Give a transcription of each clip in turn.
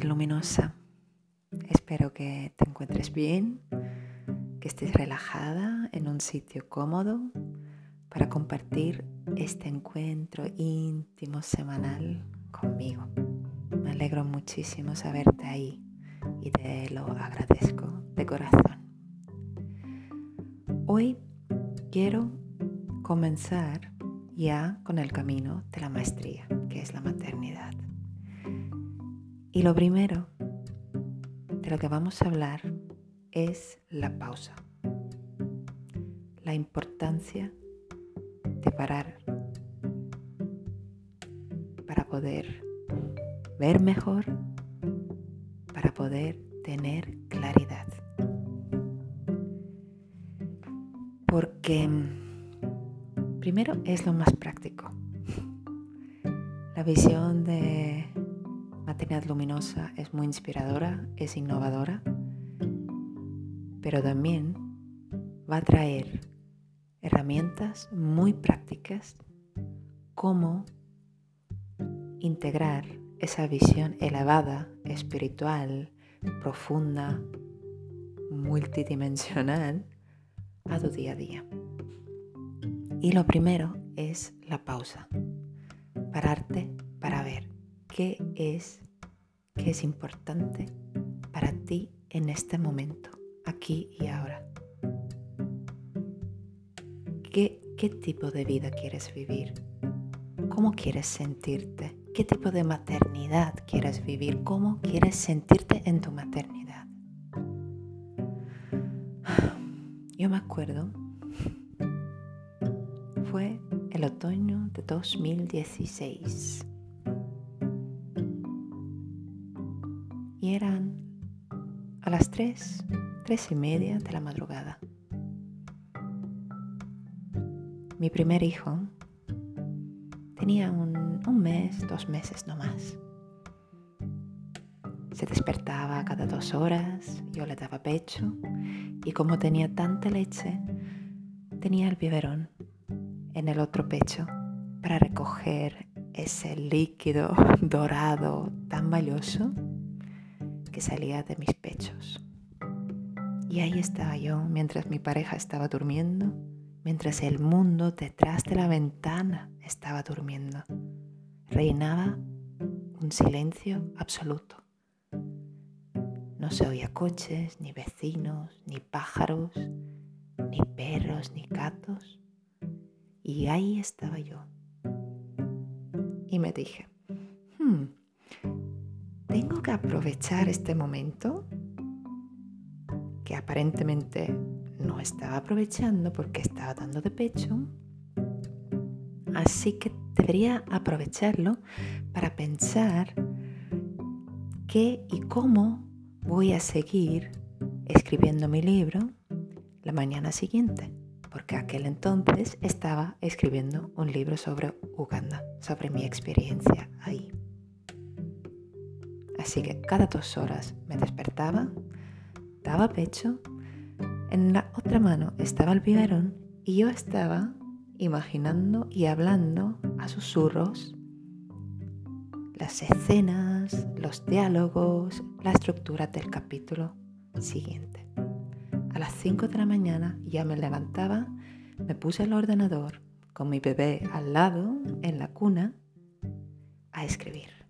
luminosa. Espero que te encuentres bien, que estés relajada en un sitio cómodo para compartir este encuentro íntimo semanal conmigo. Me alegro muchísimo saberte ahí y te lo agradezco de corazón. Hoy quiero comenzar ya con el camino de la maestría, que es la maternidad. Y lo primero de lo que vamos a hablar es la pausa, la importancia de parar para poder ver mejor, para poder tener claridad. Porque primero es lo más práctico. La visión de Maternidad Luminosa es muy inspiradora, es innovadora, pero también va a traer herramientas muy prácticas como integrar esa visión elevada, espiritual, profunda, multidimensional a tu día a día. Y lo primero es la pausa, pararte para ver qué es, qué es importante para ti en este momento, aquí y ahora. ¿Qué, qué tipo de vida quieres vivir? ¿Cómo quieres sentirte? ¿Qué tipo de maternidad quieres vivir? ¿Cómo quieres sentirte en tu maternidad? Yo me acuerdo, fue el otoño de 2016. 3, 3 y media de la madrugada. Mi primer hijo tenía un, mes, dos meses no más. Se despertaba cada dos horas, yo le daba pecho y como tenía tanta leche, tenía el biberón en el otro pecho para recoger ese líquido dorado tan valioso que salía de mis pechos. Y ahí estaba yo mientras mi pareja estaba durmiendo, mientras el mundo detrás de la ventana estaba durmiendo. Reinaba un silencio absoluto. No se oía coches, ni vecinos, ni pájaros, ni perros, ni gatos. Y ahí estaba yo. Y me dije, hmm, tengo que aprovechar este momento que aparentemente no estaba aprovechando porque estaba dando de pecho. Así que debería aprovecharlo para pensar qué y cómo voy a seguir escribiendo mi libro la mañana siguiente, porque aquel entonces estaba escribiendo un libro sobre Uganda, sobre mi experiencia ahí. Así que cada dos horas me despertaba, daba pecho, en la otra mano estaba el biberón y yo estaba imaginando y hablando a susurros las escenas, los diálogos, la estructura del capítulo siguiente. A las 5 de la mañana ya me levantaba, me puse el ordenador con mi bebé al lado en la cuna a escribir.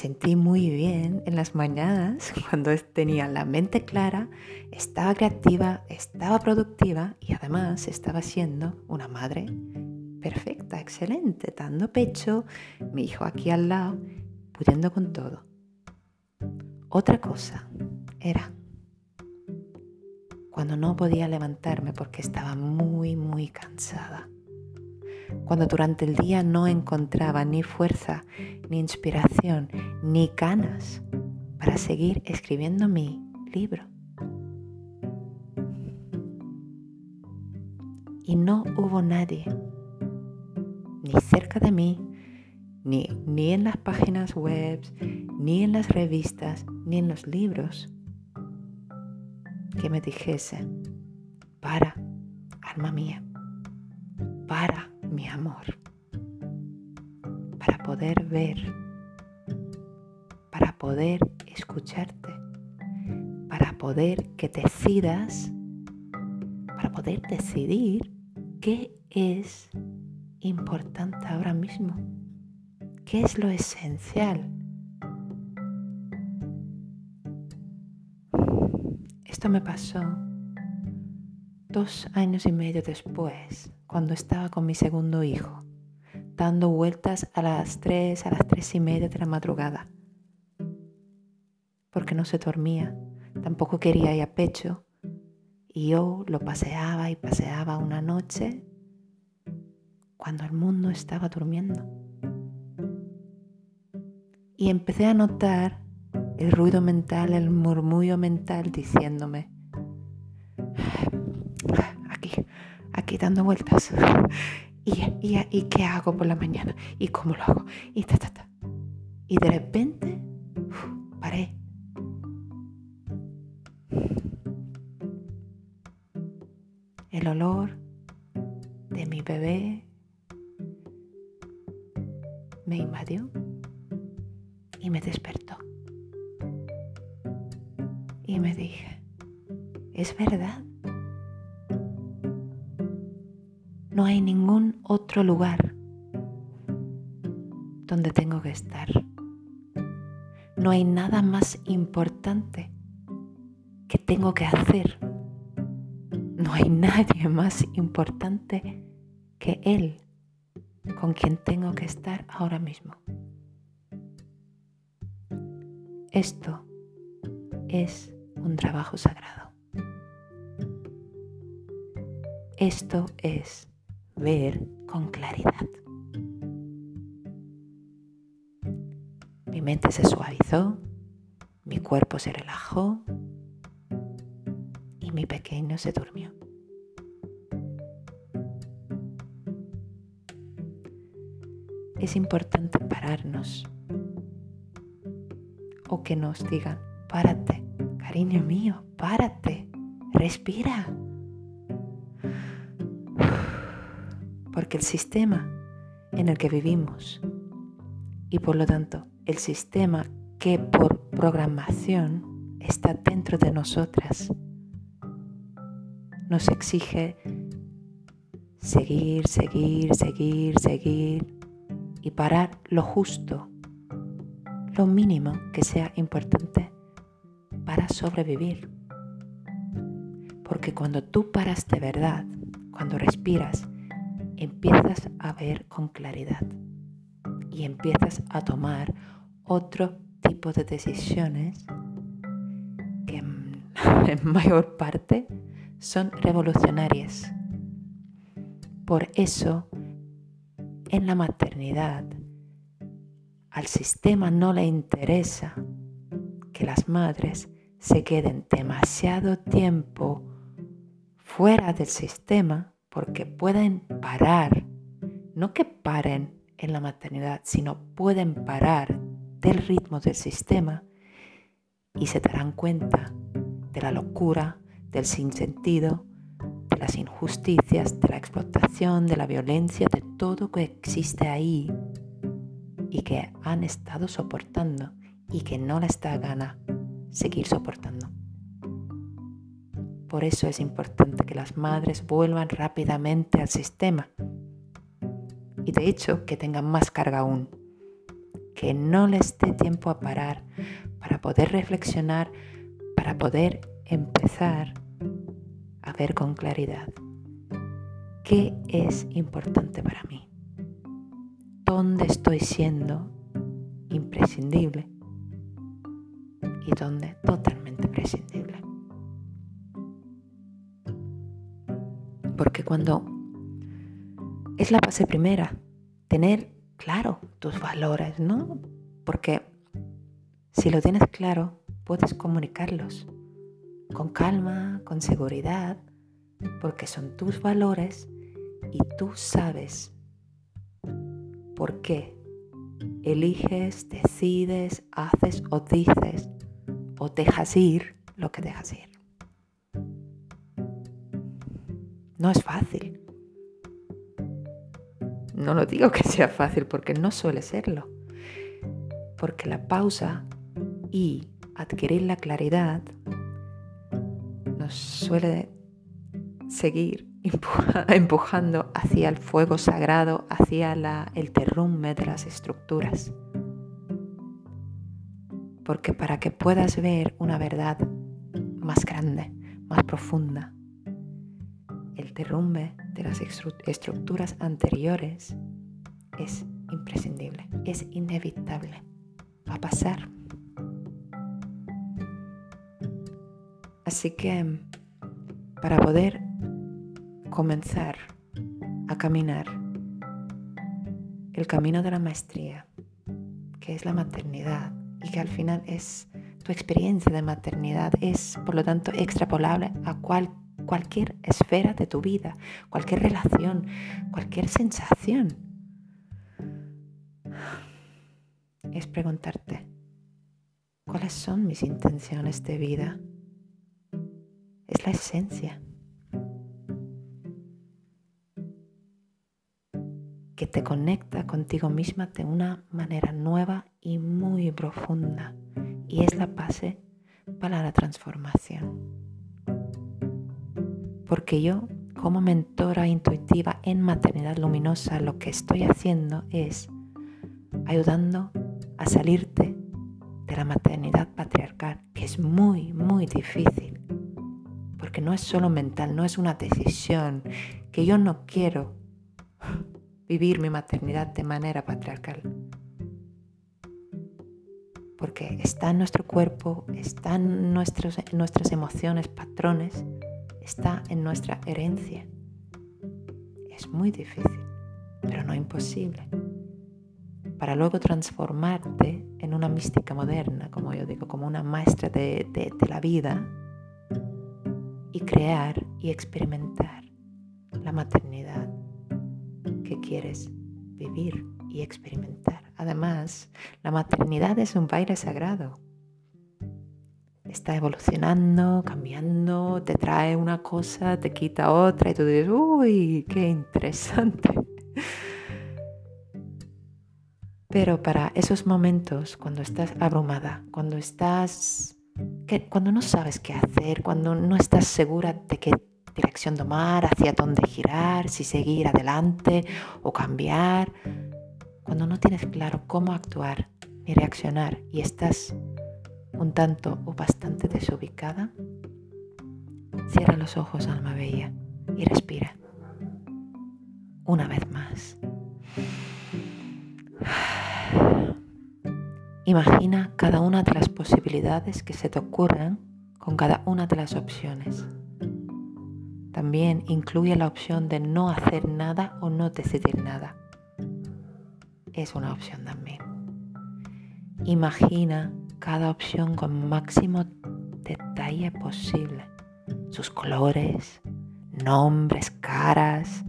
Sentí muy bien en las mañanas cuando tenía la mente clara, estaba creativa, estaba productiva y además estaba siendo una madre perfecta, excelente, dando pecho, mi hijo aquí al lado, pudiendo con todo. Otra cosa era cuando no podía levantarme porque estaba muy, muy cansada cuando durante el día no encontraba ni fuerza, ni inspiración, ni ganas para seguir escribiendo mi libro. Y no hubo nadie, ni cerca de mí, ni, ni en las páginas web, ni en las revistas, ni en los libros, que me dijese, para, alma mía, para mi amor, para poder ver poder escucharte, para poder que decidas, para poder decidir qué es importante ahora mismo, qué es lo esencial. Esto me pasó dos años y medio después, cuando estaba con mi segundo hijo, dando vueltas a las tres, a las tres y media de la madrugada, porque no se dormía, tampoco quería ir a pecho, y yo lo paseaba y paseaba una noche cuando el mundo estaba durmiendo. Y empecé a notar el ruido mental, el murmullo mental diciéndome, aquí dando vueltas. ¿Y, y, qué hago por la mañana? ¿Y cómo lo hago? Y ta, ta, ta. Y de repente, paré. El olor de mi bebé me invadió y me despertó y me dije, es verdad. No hay ningún otro lugar donde tengo que estar. No hay nada más importante que tengo que hacer. No hay nadie más importante que Él con quien tengo que estar ahora mismo. Esto es un trabajo sagrado. Esto es ver con claridad. Mi mente se suavizó, mi cuerpo se relajó y mi pequeño se durmió. Es importante pararnos o que nos digan, párate, Cariño mío, párate, respira. Porque el sistema en el que vivimos y por lo tanto el sistema que por programación está dentro de nosotras nos exige seguir, seguir, seguir, seguir y parar lo justo, lo mínimo que sea importante para sobrevivir. Porque cuando tú paras de verdad, cuando respiras, empiezas a ver con claridad y empiezas a tomar otro tipo de decisiones que en, mayor parte son revolucionarias. Por eso, en la maternidad, al sistema no le interesa que las madres se queden demasiado tiempo fuera del sistema porque pueden parar, no que paren en la maternidad, sino pueden parar del ritmo del sistema y se darán cuenta de la locura, del sinsentido, de las injusticias, de la explotación, de la violencia, de todo que existe ahí y que han estado soportando y que no les da gana seguir soportando. Por eso es importante que las madres vuelvan rápidamente al sistema. Y de hecho que tengan más carga aún, que no les dé tiempo a parar para poder reflexionar, para poder empezar a ver con claridad qué es importante para mí, dónde estoy siendo imprescindible y donde totalmente prescindible. Porque cuando es la base primera, tener claro tus valores, ¿no? Porque si lo tienes claro, puedes comunicarlos con calma, con seguridad, porque son tus valores y tú sabes por qué eliges, decides, haces o dices o dejas ir lo que dejas ir. No es fácil. No lo digo que sea fácil porque no suele serlo. Porque la pausa y adquirir la claridad nos suele seguir empujando hacia el fuego sagrado, hacia el derrumbe de las estructuras. Porque para que puedas ver una verdad más grande, más profunda, derrumbe de las estructuras anteriores es imprescindible, es inevitable, va a pasar. Así que para poder comenzar a caminar el camino de la maestría, que es la maternidad y que al final es tu experiencia de maternidad, es por lo tanto extrapolable a cualquier esfera de tu vida, cualquier relación, cualquier sensación. Es preguntarte, ¿cuáles son mis intenciones de vida? Es la esencia. que te conecta contigo misma de una manera nueva y muy profunda. Y es la base para la transformación. Porque yo, como mentora intuitiva en maternidad luminosa, lo que estoy haciendo es ayudando a salirte de la maternidad patriarcal, que es muy, muy difícil. Porque no es solo mental, no es una decisión que yo no quiero vivir mi maternidad de manera patriarcal. Porque está en nuestro cuerpo, está en nuestras emociones, patrones, está en nuestra herencia. Es muy difícil, pero no imposible. Para luego transformarte en una mística moderna, como yo digo, como una maestra de la vida y crear y experimentar la maternidad que quieres vivir y experimentar. Además, la maternidad es un baile sagrado. Está evolucionando, cambiando, te trae una cosa, te quita otra y tú dices, uy, qué interesante. Pero para esos momentos, cuando estás abrumada, cuando estás, cuando no sabes qué hacer, cuando no estás segura de que dirección tomar, hacia dónde girar, si seguir adelante o cambiar. Cuando no tienes claro cómo actuar ni reaccionar y estás un tanto o bastante desubicada, cierra los ojos, alma bella, y respira. Una vez más. Imagina cada una de las posibilidades que se te ocurran con cada una de las opciones. También incluye la opción de no hacer nada o no decidir nada. Es una opción también. Imagina cada opción con máximo detalle posible. Sus colores, nombres, caras,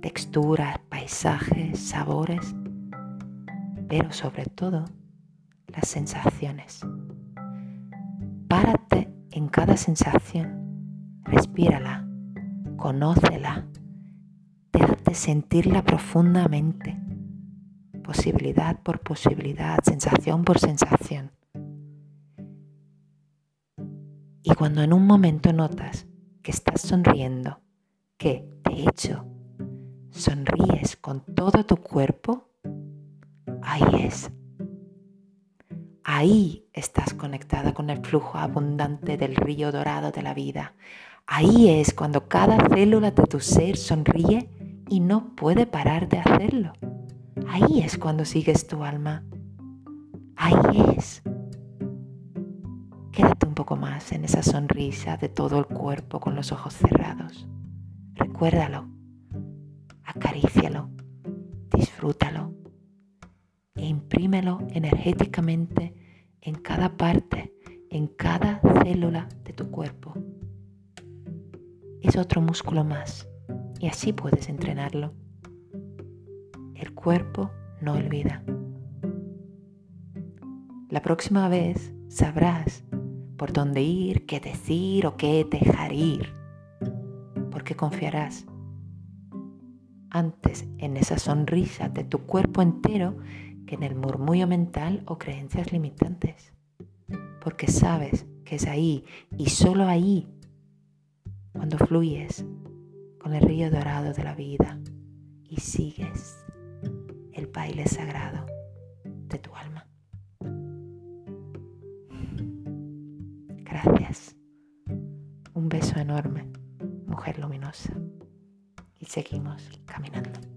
texturas, paisajes, sabores, pero sobre todo las sensaciones. Párate en cada sensación, respírala conócela, déjate sentirla profundamente, posibilidad por posibilidad, sensación por sensación. Y cuando en un momento notas que estás sonriendo, que de hecho sonríes con todo tu cuerpo, ahí es. Ahí estás conectada con el flujo abundante del río dorado de la vida. Ahí es cuando cada célula de tu ser sonríe y no puede parar de hacerlo. Ahí es cuando sigues tu alma. Ahí es. Un poco más en esa sonrisa de todo el cuerpo con los ojos cerrados. Recuérdalo, acarícialo, disfrútalo e imprímelo energéticamente en cada parte, en cada célula de tu cuerpo es otro músculo más y así puedes entrenarlo. El cuerpo no olvida. La próxima vez sabrás por dónde ir, qué decir o qué dejar ir, porque confiarás antes en esa sonrisa de tu cuerpo entero que en el murmullo mental o creencias limitantes. porque sabes que es ahí y solo ahí cuando fluyes con el río dorado de la vida y sigues el baile sagrado de tu alma. Gracias. Un beso enorme, mujer luminosa. Y seguimos caminando.